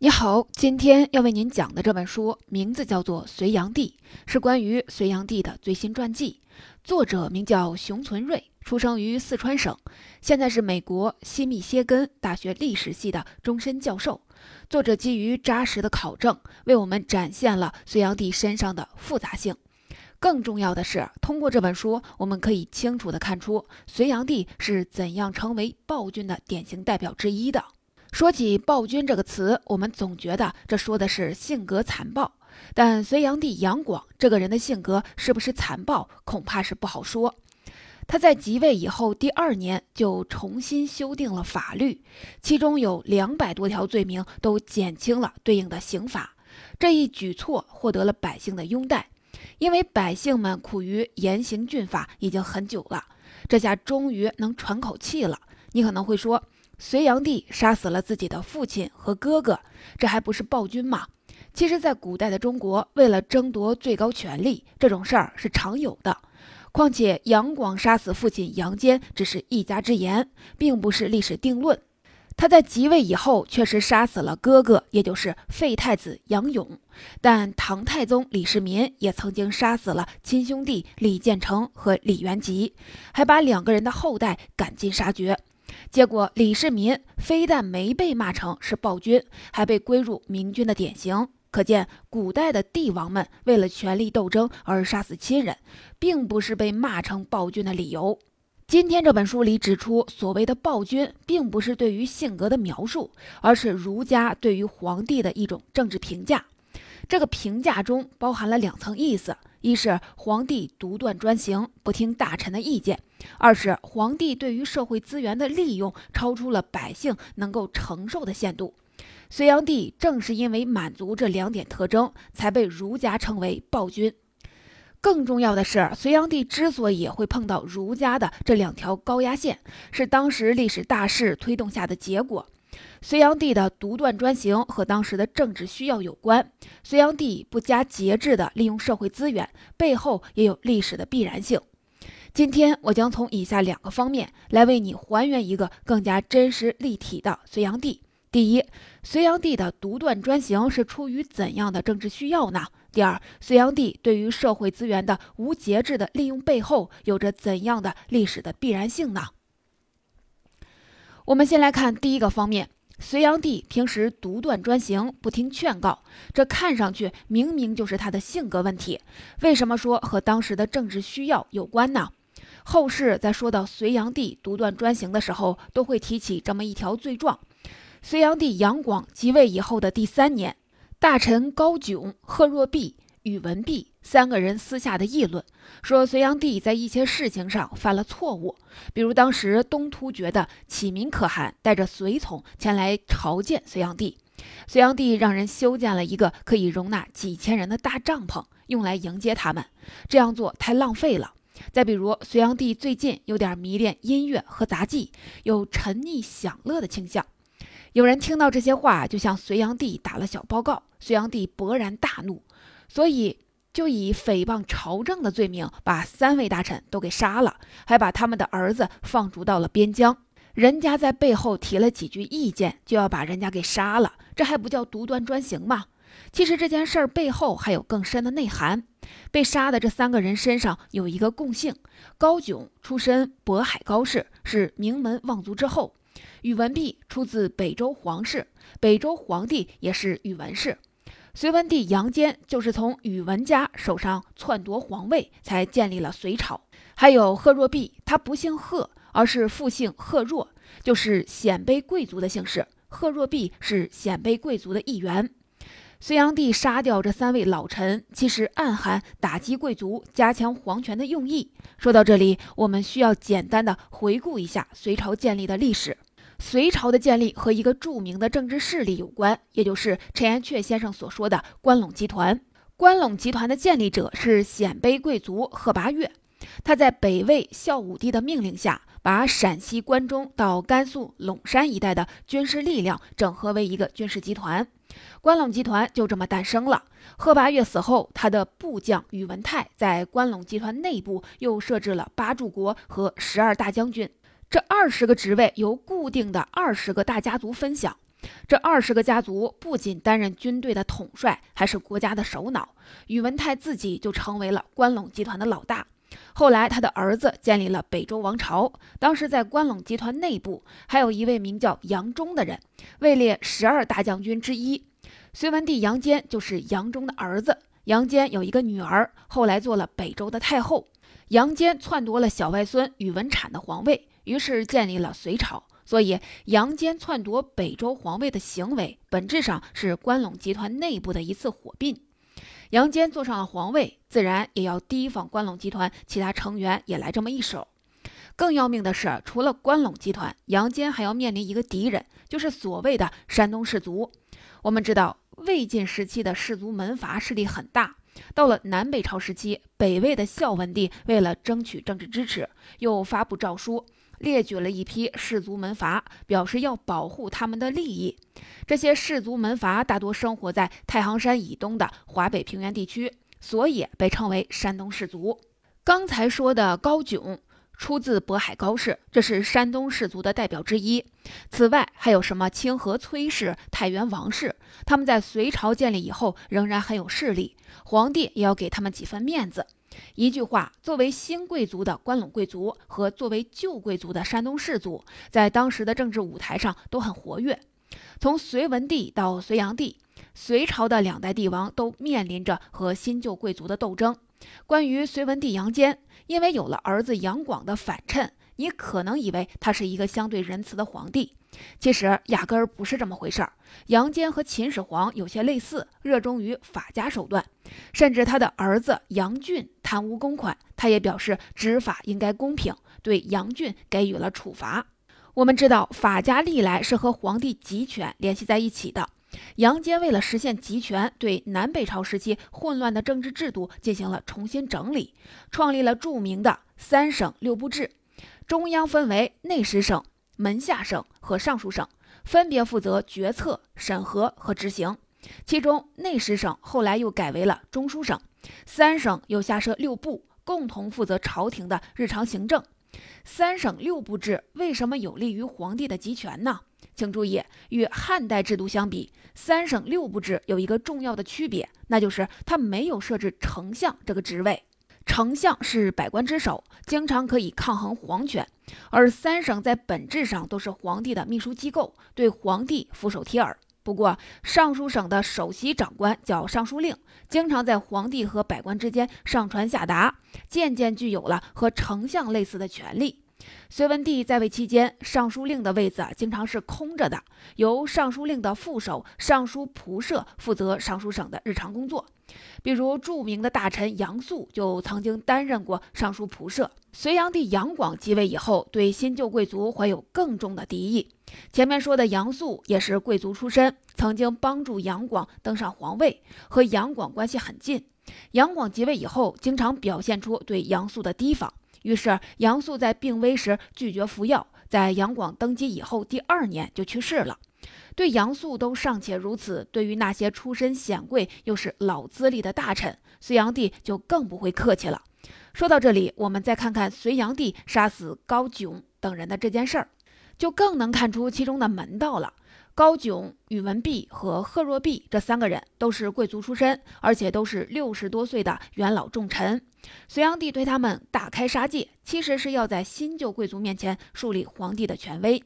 你好，今天要为您讲的这本书名字叫做《隋炀帝》，是关于隋炀帝的最新传记。作者名叫熊存瑞，出生于四川省，现在是美国西密歇根大学历史系的终身教授。作者基于扎实的考证，为我们展现了隋炀帝身上的复杂性。更重要的是，通过这本书，我们可以清楚地看出隋炀帝是怎样成为暴君的典型代表之一的。说起暴君这个词，我们总觉得这说的是性格残暴。但隋炀帝杨广这个人的性格是不是残暴，恐怕是不好说。他在即位以后第二年就重新修订了法律，其中有两百多条罪名都减轻了对应的刑罚。这一举措获得了百姓的拥戴，因为百姓们苦于严刑峻法已经很久了，这下终于能喘口气了。你可能会说。隋炀帝杀死了自己的父亲和哥哥，这还不是暴君吗？其实，在古代的中国，为了争夺最高权力，这种事儿是常有的。况且，杨广杀死父亲杨坚只是一家之言，并不是历史定论。他在即位以后，确实杀死了哥哥，也就是废太子杨勇。但唐太宗李世民也曾经杀死了亲兄弟李建成和李元吉，还把两个人的后代赶尽杀绝。结果，李世民非但没被骂成是暴君，还被归入明君的典型。可见，古代的帝王们为了权力斗争而杀死亲人，并不是被骂成暴君的理由。今天这本书里指出，所谓的暴君，并不是对于性格的描述，而是儒家对于皇帝的一种政治评价。这个评价中包含了两层意思。一是皇帝独断专行，不听大臣的意见；二是皇帝对于社会资源的利用超出了百姓能够承受的限度。隋炀帝正是因为满足这两点特征，才被儒家称为暴君。更重要的是，隋炀帝之所以会碰到儒家的这两条高压线，是当时历史大势推动下的结果。隋炀帝的独断专行和当时的政治需要有关。隋炀帝不加节制地利用社会资源，背后也有历史的必然性。今天我将从以下两个方面来为你还原一个更加真实立体的隋炀帝。第一，隋炀帝的独断专行是出于怎样的政治需要呢？第二，隋炀帝对于社会资源的无节制的利用背后有着怎样的历史的必然性呢？我们先来看第一个方面，隋炀帝平时独断专行，不听劝告，这看上去明明就是他的性格问题。为什么说和当时的政治需要有关呢？后世在说到隋炀帝独断专行的时候，都会提起这么一条罪状：隋炀帝杨广即位以后的第三年，大臣高炯、贺若弼。宇文弼三个人私下的议论，说隋炀帝在一些事情上犯了错误，比如当时东突厥的启民可汗带着随从前来朝见隋炀帝，隋炀帝让人修建了一个可以容纳几千人的大帐篷，用来迎接他们，这样做太浪费了。再比如，隋炀帝最近有点迷恋音乐和杂技，有沉溺享乐的倾向。有人听到这些话，就向隋炀帝打了小报告，隋炀帝勃然大怒。所以，就以诽谤朝政的罪名，把三位大臣都给杀了，还把他们的儿子放逐到了边疆。人家在背后提了几句意见，就要把人家给杀了，这还不叫独断专行吗？其实这件事儿背后还有更深的内涵。被杀的这三个人身上有一个共性：高炯出身渤海高氏，是名门望族之后；宇文弼出自北周皇室，北周皇帝也是宇文氏。隋文帝杨坚就是从宇文家手上篡夺皇位，才建立了隋朝。还有贺若弼，他不姓贺，而是复姓贺若，就是鲜卑贵族的姓氏。贺若弼是鲜卑贵族的一员。隋炀帝杀掉这三位老臣，其实暗含打击贵族、加强皇权的用意。说到这里，我们需要简单的回顾一下隋朝建立的历史。隋朝的建立和一个著名的政治势力有关，也就是陈寅恪先生所说的关陇集团。关陇集团的建立者是鲜卑贵族贺拔岳，他在北魏孝武帝的命令下，把陕西关中到甘肃陇山一带的军事力量整合为一个军事集团，关陇集团就这么诞生了。贺拔岳死后，他的部将宇文泰在关陇集团内部又设置了八柱国和十二大将军。这二十个职位由固定的二十个大家族分享，这二十个家族不仅担任军队的统帅，还是国家的首脑。宇文泰自己就成为了关陇集团的老大。后来，他的儿子建立了北周王朝。当时，在关陇集团内部，还有一位名叫杨忠的人，位列十二大将军之一。隋文帝杨坚就是杨忠的儿子。杨坚有一个女儿，后来做了北周的太后。杨坚篡夺了小外孙宇文产的皇位，于是建立了隋朝。所以，杨坚篡夺北周皇位的行为，本质上是关陇集团内部的一次火并。杨坚坐上了皇位，自然也要提防关陇集团其他成员也来这么一手。更要命的是，除了关陇集团，杨坚还要面临一个敌人，就是所谓的山东士族。我们知道，魏晋时期的士族门阀势力很大，到了南北朝时期，北魏的孝文帝为了争取政治支持，又发布诏书。列举了一批氏族门阀，表示要保护他们的利益。这些氏族门阀大多生活在太行山以东的华北平原地区，所以被称为山东氏族。刚才说的高炯出自渤海高氏，这是山东氏族的代表之一。此外，还有什么清河崔氏、太原王氏，他们在隋朝建立以后仍然很有势力，皇帝也要给他们几分面子。一句话，作为新贵族的关陇贵族和作为旧贵族的山东士族，在当时的政治舞台上都很活跃。从隋文帝到隋炀帝，隋朝的两代帝王都面临着和新旧贵族的斗争。关于隋文帝杨坚，因为有了儿子杨广的反衬，你可能以为他是一个相对仁慈的皇帝。其实压根儿不是这么回事儿。杨坚和秦始皇有些类似，热衷于法家手段，甚至他的儿子杨俊贪污公款，他也表示执法应该公平，对杨俊给予了处罚。我们知道法家历来是和皇帝集权联系在一起的。杨坚为了实现集权，对南北朝时期混乱的政治制度进行了重新整理，创立了著名的三省六部制，中央分为内史省。门下省和尚书省分别负责决策、审核和执行。其中，内史省后来又改为了中书省。三省又下设六部，共同负责朝廷的日常行政。三省六部制为什么有利于皇帝的集权呢？请注意，与汉代制度相比，三省六部制有一个重要的区别，那就是它没有设置丞相这个职位。丞相是百官之首，经常可以抗衡皇权，而三省在本质上都是皇帝的秘书机构，对皇帝俯首帖耳。不过，尚书省的首席长官叫尚书令，经常在皇帝和百官之间上传下达，渐渐具有了和丞相类似的权利。隋文帝在位期间，尚书令的位子经常是空着的，由尚书令的副手尚书仆射负责尚书省的日常工作。比如，著名的大臣杨素就曾经担任过尚书仆射。隋炀帝杨广继位以后，对新旧贵族怀有更重的敌意。前面说的杨素也是贵族出身，曾经帮助杨广登上皇位，和杨广关系很近。杨广即位以后，经常表现出对杨素的提防。于是，杨素在病危时拒绝服药，在杨广登基以后第二年就去世了。对杨素都尚且如此，对于那些出身显贵又是老资历的大臣，隋炀帝就更不会客气了。说到这里，我们再看看隋炀帝杀死高炯等人的这件事儿，就更能看出其中的门道了。高炯、宇文弼和贺若弼这三个人都是贵族出身，而且都是六十多岁的元老重臣。隋炀帝对他们大开杀戒，其实是要在新旧贵族面前树立皇帝的权威。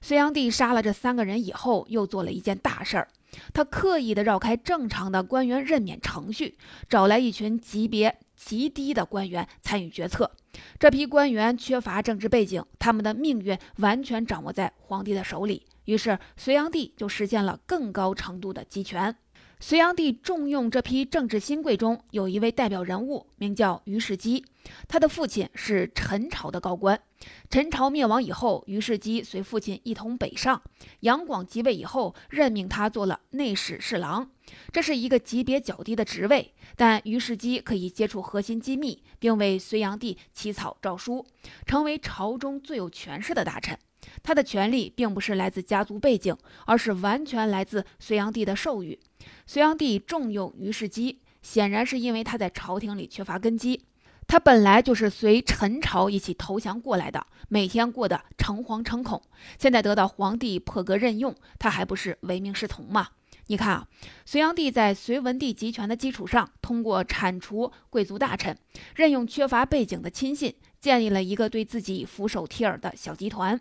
隋炀帝杀了这三个人以后，又做了一件大事儿，他刻意的绕开正常的官员任免程序，找来一群级别极低的官员参与决策。这批官员缺乏政治背景，他们的命运完全掌握在皇帝的手里。于是，隋炀帝就实现了更高程度的集权。隋炀帝重用这批政治新贵中，有一位代表人物，名叫于世基。他的父亲是陈朝的高官。陈朝灭亡以后，于世基随父亲一同北上。杨广即位以后，任命他做了内史侍郎，这是一个级别较低的职位，但于世基可以接触核心机密，并为隋炀帝起草诏书，成为朝中最有权势的大臣。他的权力并不是来自家族背景，而是完全来自隋炀帝的授予。隋炀帝重用于世基，显然是因为他在朝廷里缺乏根基。他本来就是随陈朝一起投降过来的，每天过得诚惶诚恐。现在得到皇帝破格任用，他还不是唯命是从吗？你看啊，隋炀帝在隋文帝集权的基础上，通过铲除贵族大臣，任用缺乏背景的亲信，建立了一个对自己俯首帖耳的小集团。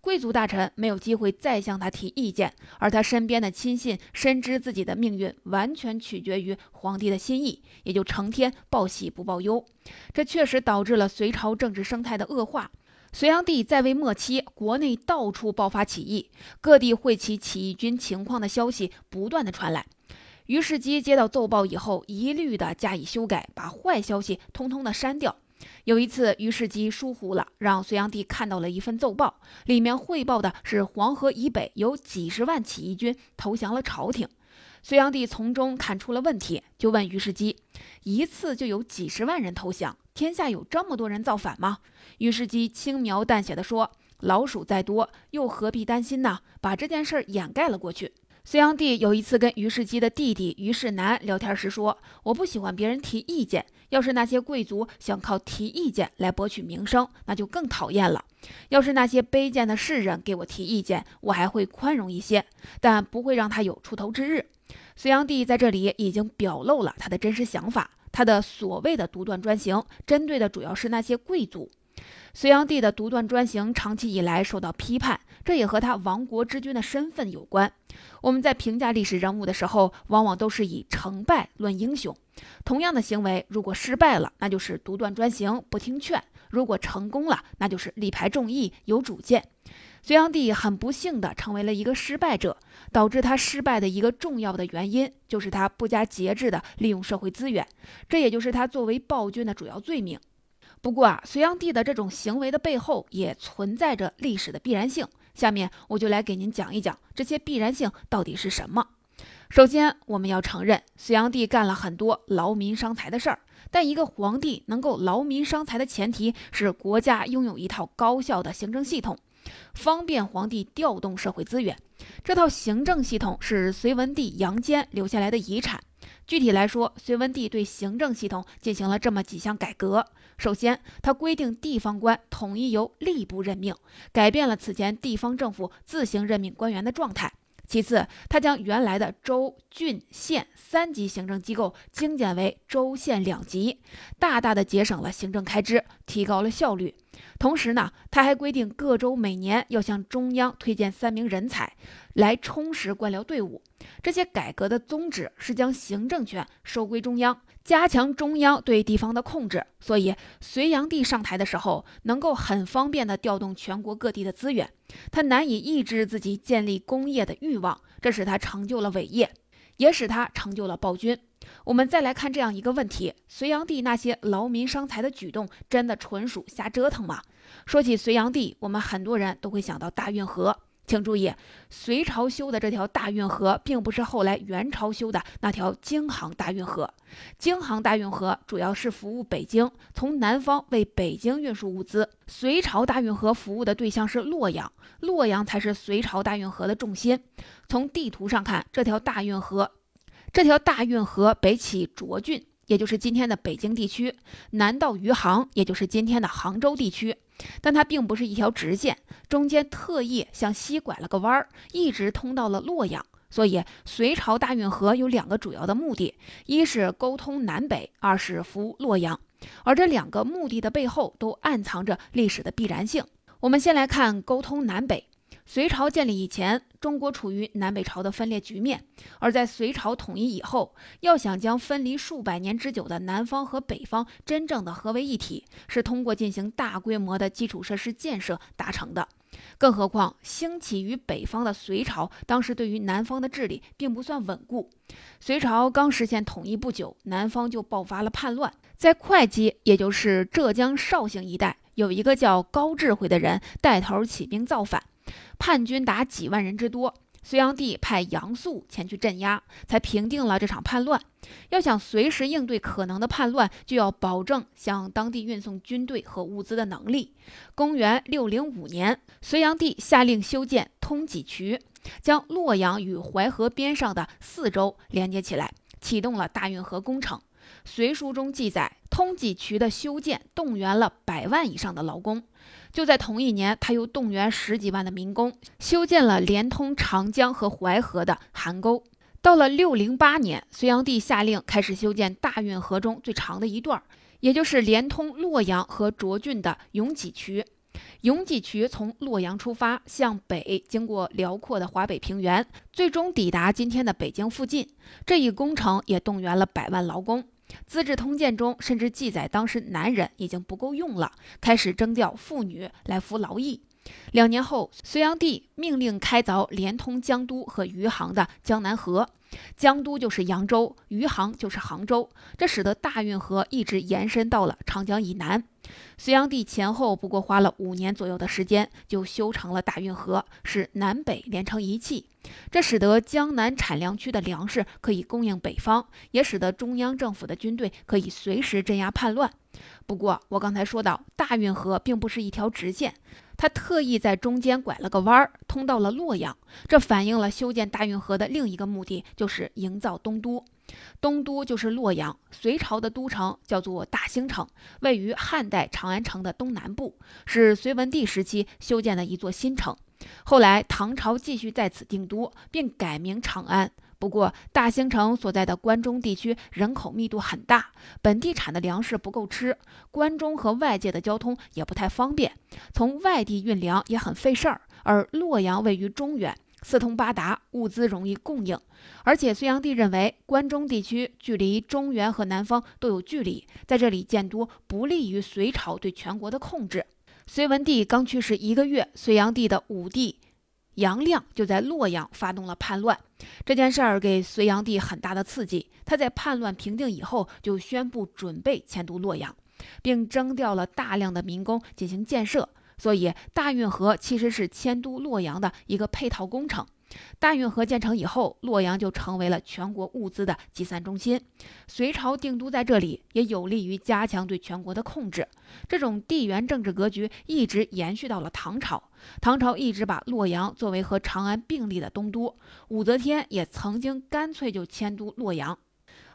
贵族大臣没有机会再向他提意见，而他身边的亲信深知自己的命运完全取决于皇帝的心意，也就成天报喜不报忧。这确实导致了隋朝政治生态的恶化。隋炀帝在位末期，国内到处爆发起义，各地会起起义军情况的消息不断的传来。于世基接到奏报以后，一律的加以修改，把坏消息通通的删掉。有一次，于世基疏忽了，让隋炀帝看到了一份奏报，里面汇报的是黄河以北有几十万起义军投降了朝廷。隋炀帝从中看出了问题，就问于世基：一次就有几十万人投降，天下有这么多人造反吗？于世基轻描淡写的说：“老鼠再多，又何必担心呢？把这件事儿掩盖了过去。”隋炀帝有一次跟于世基的弟弟于世南聊天时说：“我不喜欢别人提意见，要是那些贵族想靠提意见来博取名声，那就更讨厌了。要是那些卑贱的士人给我提意见，我还会宽容一些，但不会让他有出头之日。”隋炀帝在这里已经表露了他的真实想法，他的所谓的独断专行，针对的主要是那些贵族。隋炀帝的独断专行长期以来受到批判，这也和他亡国之君的身份有关。我们在评价历史人物的时候，往往都是以成败论英雄。同样的行为，如果失败了，那就是独断专行、不听劝；如果成功了，那就是力排众议、有主见。隋炀帝很不幸地成为了一个失败者，导致他失败的一个重要的原因，就是他不加节制地利用社会资源，这也就是他作为暴君的主要罪名。不过啊，隋炀帝的这种行为的背后也存在着历史的必然性。下面我就来给您讲一讲这些必然性到底是什么。首先，我们要承认隋炀帝干了很多劳民伤财的事儿，但一个皇帝能够劳民伤财的前提是国家拥有一套高效的行政系统，方便皇帝调动社会资源。这套行政系统是隋文帝杨坚留下来的遗产。具体来说，隋文帝对行政系统进行了这么几项改革。首先，他规定地方官统一由吏部任命，改变了此前地方政府自行任命官员的状态。其次，他将原来的州、郡、县三级行政机构精简为州、县两级，大大的节省了行政开支，提高了效率。同时呢，他还规定各州每年要向中央推荐三名人才，来充实官僚队伍。这些改革的宗旨是将行政权收归中央，加强中央对地方的控制。所以，隋炀帝上台的时候，能够很方便地调动全国各地的资源。他难以抑制自己建立功业的欲望，这使他成就了伟业，也使他成就了暴君。我们再来看这样一个问题：隋炀帝那些劳民伤财的举动，真的纯属瞎折腾吗？说起隋炀帝，我们很多人都会想到大运河。请注意，隋朝修的这条大运河，并不是后来元朝修的那条京杭大运河。京杭大运河主要是服务北京，从南方为北京运输物资。隋朝大运河服务的对象是洛阳，洛阳才是隋朝大运河的重心。从地图上看，这条大运河，这条大运河北起涿郡。也就是今天的北京地区，南到余杭，也就是今天的杭州地区，但它并不是一条直线，中间特意向西拐了个弯儿，一直通到了洛阳。所以，隋朝大运河有两个主要的目的：一是沟通南北，二是服务洛阳。而这两个目的的背后，都暗藏着历史的必然性。我们先来看沟通南北。隋朝建立以前，中国处于南北朝的分裂局面；而在隋朝统一以后，要想将分离数百年之久的南方和北方真正的合为一体，是通过进行大规模的基础设施建设达成的。更何况，兴起于北方的隋朝，当时对于南方的治理并不算稳固。隋朝刚实现统一不久，南方就爆发了叛乱，在会稽，也就是浙江绍兴一带，有一个叫高智慧的人带头起兵造反。叛军达几万人之多，隋炀帝派杨素前去镇压，才平定了这场叛乱。要想随时应对可能的叛乱，就要保证向当地运送军队和物资的能力。公元六零五年，隋炀帝下令修建通济渠，将洛阳与淮河边上的四州连接起来，启动了大运河工程。隋书中记载，通济渠的修建动员了百万以上的劳工。就在同一年，他又动员十几万的民工修建了连通长江和淮河的邗沟。到了六零八年，隋炀帝下令开始修建大运河中最长的一段，也就是连通洛阳和涿郡的永济渠。永济渠从洛阳出发，向北经过辽阔的华北平原，最终抵达今天的北京附近。这一工程也动员了百万劳工。《资治通鉴》中甚至记载，当时男人已经不够用了，开始征调妇女来服劳役。两年后，隋炀帝命令开凿连通江都和余杭的江南河，江都就是扬州，余杭就是杭州，这使得大运河一直延伸到了长江以南。隋炀帝前后不过花了五年左右的时间，就修成了大运河，使南北连成一气。这使得江南产粮区的粮食可以供应北方，也使得中央政府的军队可以随时镇压叛乱。不过，我刚才说到，大运河并不是一条直线，他特意在中间拐了个弯儿，通到了洛阳。这反映了修建大运河的另一个目的，就是营造东都。东都就是洛阳，隋朝的都城叫做大兴城，位于汉代长安城的东南部，是隋文帝时期修建的一座新城。后来唐朝继续在此定都，并改名长安。不过，大兴城所在的关中地区人口密度很大，本地产的粮食不够吃，关中和外界的交通也不太方便，从外地运粮也很费事儿。而洛阳位于中原，四通八达，物资容易供应。而且，隋炀帝认为关中地区距离中原和南方都有距离，在这里建都不利于隋朝对全国的控制。隋文帝刚去世一个月，隋炀帝的五弟杨亮就在洛阳发动了叛乱。这件事儿给隋炀帝很大的刺激。他在叛乱平定以后，就宣布准备迁都洛阳，并征调了大量的民工进行建设。所以，大运河其实是迁都洛阳的一个配套工程。大运河建成以后，洛阳就成为了全国物资的集散中心。隋朝定都在这里，也有利于加强对全国的控制。这种地缘政治格局一直延续到了唐朝。唐朝一直把洛阳作为和长安并立的东都，武则天也曾经干脆就迁都洛阳。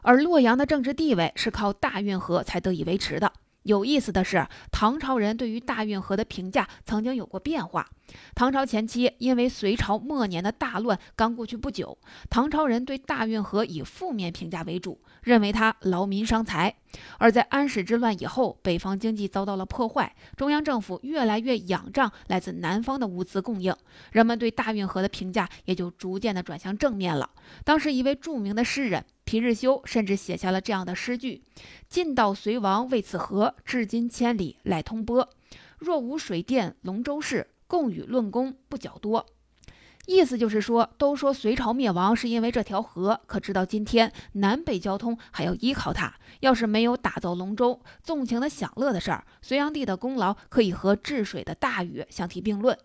而洛阳的政治地位是靠大运河才得以维持的。有意思的是，唐朝人对于大运河的评价曾经有过变化。唐朝前期，因为隋朝末年的大乱刚过去不久，唐朝人对大运河以负面评价为主，认为它劳民伤财。而在安史之乱以后，北方经济遭到了破坏，中央政府越来越仰仗来自南方的物资供应，人们对大运河的评价也就逐渐的转向正面了。当时一位著名的诗人。皮日休甚至写下了这样的诗句：“晋道隋王为此河，至今千里来通波。若无水电龙舟事，共与论功不较多。”意思就是说，都说隋朝灭亡是因为这条河，可直到今天，南北交通还要依靠它。要是没有打造龙舟，纵情的享乐的事儿，隋炀帝的功劳可以和治水的大禹相提并论。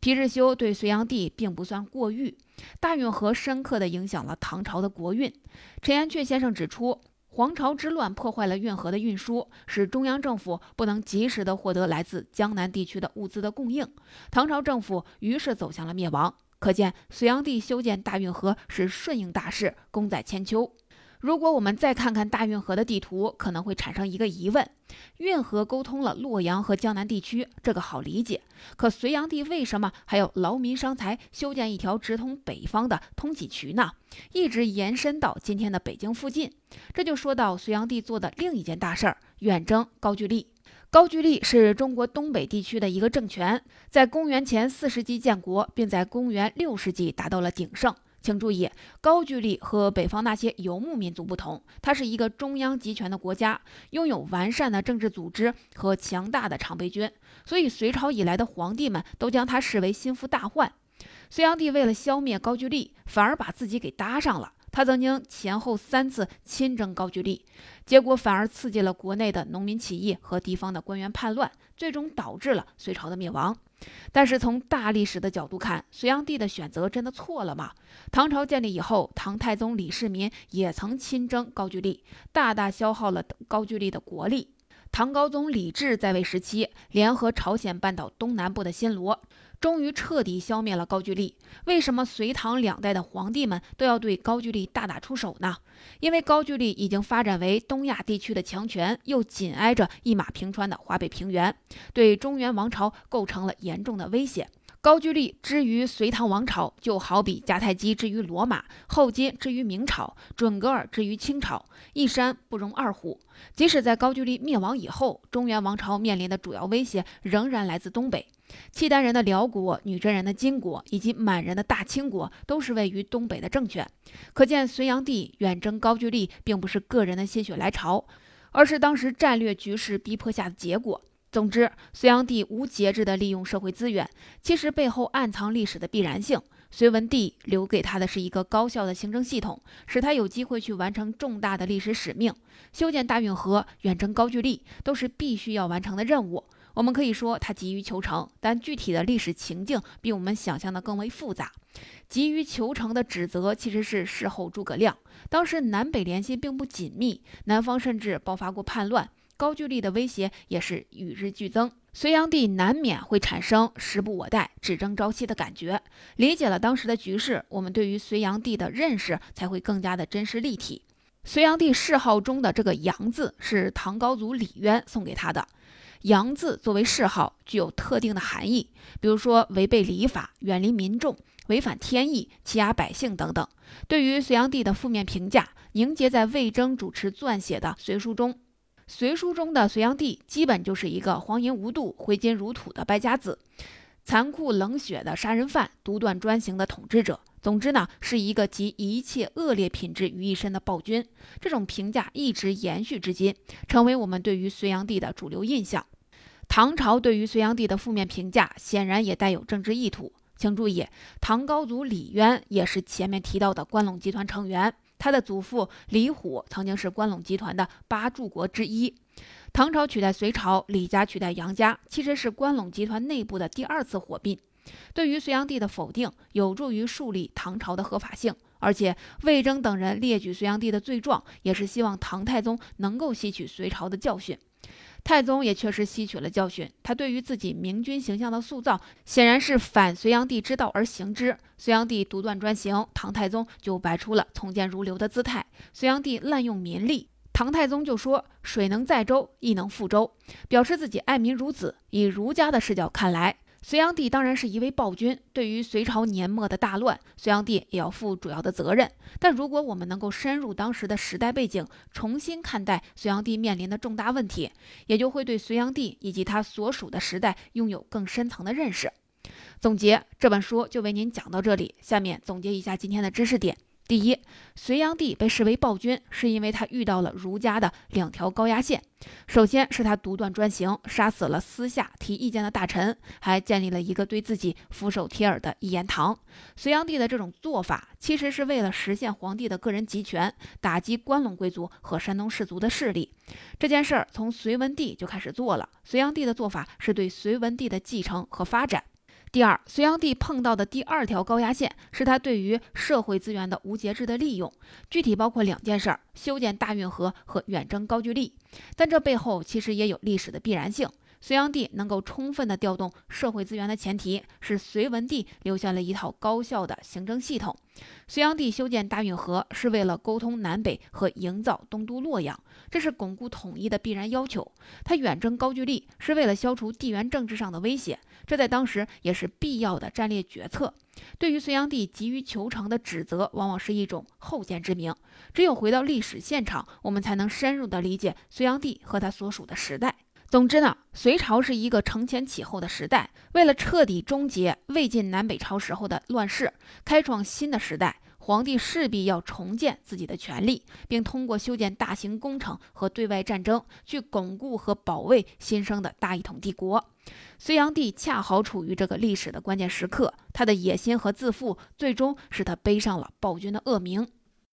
皮日休对隋炀帝并不算过誉。大运河深刻地影响了唐朝的国运。陈寅恪先生指出，黄巢之乱破坏了运河的运输，使中央政府不能及时地获得来自江南地区的物资的供应，唐朝政府于是走向了灭亡。可见，隋炀帝修建大运河是顺应大势，功在千秋。如果我们再看看大运河的地图，可能会产生一个疑问：运河沟通了洛阳和江南地区，这个好理解。可隋炀帝为什么还要劳民伤财，修建一条直通北方的通济渠呢？一直延伸到今天的北京附近。这就说到隋炀帝做的另一件大事儿——远征高句丽。高句丽是中国东北地区的一个政权，在公元前四世纪建国，并在公元六世纪达到了鼎盛。请注意，高句丽和北方那些游牧民族不同，它是一个中央集权的国家，拥有完善的政治组织和强大的常备军，所以隋朝以来的皇帝们都将它视为心腹大患。隋炀帝为了消灭高句丽，反而把自己给搭上了。他曾经前后三次亲征高句丽，结果反而刺激了国内的农民起义和地方的官员叛乱，最终导致了隋朝的灭亡。但是从大历史的角度看，隋炀帝的选择真的错了吗？唐朝建立以后，唐太宗李世民也曾亲征高句丽，大大消耗了高句丽的国力。唐高宗李治在位时期，联合朝鲜半岛东南部的新罗，终于彻底消灭了高句丽。为什么隋唐两代的皇帝们都要对高句丽大打出手呢？因为高句丽已经发展为东亚地区的强权，又紧挨着一马平川的华北平原，对中原王朝构成了严重的威胁。高句丽之于隋唐王朝，就好比迦太基之于罗马，后金之于明朝，准噶尔之于清朝，一山不容二虎。即使在高句丽灭亡以后，中原王朝面临的主要威胁仍然来自东北。契丹人的辽国、女真人的金国以及满人的大清国，都是位于东北的政权。可见，隋炀帝远征高句丽，并不是个人的心血来潮，而是当时战略局势逼迫下的结果。总之，隋炀帝无节制地利用社会资源，其实背后暗藏历史的必然性。隋文帝留给他的是一个高效的行政系统，使他有机会去完成重大的历史使命。修建大运河、远征高句丽，都是必须要完成的任务。我们可以说他急于求成，但具体的历史情境比我们想象的更为复杂。急于求成的指责其实是事后诸葛亮。当时南北联系并不紧密，南方甚至爆发过叛乱。高句丽的威胁也是与日俱增，隋炀帝难免会产生时不我待、只争朝夕的感觉。理解了当时的局势，我们对于隋炀帝的认识才会更加的真实立体。隋炀帝谥号中的这个“杨”字是唐高祖李渊送给他的。杨字作为谥号，具有特定的含义，比如说违背礼法、远离民众、违反天意、欺压百姓等等。对于隋炀帝的负面评价，凝结在魏征主持撰写的《隋书》中。《隋书》中的隋炀帝基本就是一个荒淫无度、挥金如土的败家子，残酷冷血的杀人犯，独断专行的统治者。总之呢，是一个集一切恶劣品质于一身的暴君。这种评价一直延续至今，成为我们对于隋炀帝的主流印象。唐朝对于隋炀帝的负面评价，显然也带有政治意图。请注意，唐高祖李渊也是前面提到的关陇集团成员。他的祖父李虎曾经是关陇集团的八柱国之一。唐朝取代隋朝，李家取代杨家，其实是关陇集团内部的第二次火并。对于隋炀帝的否定，有助于树立唐朝的合法性。而且魏征等人列举隋炀帝的罪状，也是希望唐太宗能够吸取隋朝的教训。太宗也确实吸取了教训，他对于自己明君形象的塑造，显然是反隋炀帝之道而行之。隋炀帝独断专行，唐太宗就摆出了从谏如流的姿态。隋炀帝滥用民力，唐太宗就说“水能载舟，亦能覆舟”，表示自己爱民如子。以儒家的视角看来。隋炀帝当然是一位暴君，对于隋朝年末的大乱，隋炀帝也要负主要的责任。但如果我们能够深入当时的时代背景，重新看待隋炀帝面临的重大问题，也就会对隋炀帝以及他所属的时代拥有更深层的认识。总结这本书就为您讲到这里，下面总结一下今天的知识点。第一，隋炀帝被视为暴君，是因为他遇到了儒家的两条高压线。首先是他独断专行，杀死了私下提意见的大臣，还建立了一个对自己俯首帖耳的一言堂。隋炀帝的这种做法，其实是为了实现皇帝的个人集权，打击关陇贵族和山东士族的势力。这件事儿从隋文帝就开始做了，隋炀帝的做法是对隋文帝的继承和发展。第二，隋炀帝碰到的第二条高压线是他对于社会资源的无节制的利用，具体包括两件事儿：修建大运河和远征高句丽。但这背后其实也有历史的必然性。隋炀帝能够充分的调动社会资源的前提是隋文帝留下了一套高效的行政系统。隋炀帝修建大运河是为了沟通南北和营造东都洛阳，这是巩固统一的必然要求。他远征高句丽是为了消除地缘政治上的威胁，这在当时也是必要的战略决策。对于隋炀帝急于求成的指责，往往是一种后见之明。只有回到历史现场，我们才能深入的理解隋炀帝和他所属的时代。总之呢，隋朝是一个承前启后的时代。为了彻底终结魏晋南北朝时候的乱世，开创新的时代，皇帝势必要重建自己的权力，并通过修建大型工程和对外战争去巩固和保卫新生的大一统帝国。隋炀帝恰好处于这个历史的关键时刻，他的野心和自负，最终使他背上了暴君的恶名。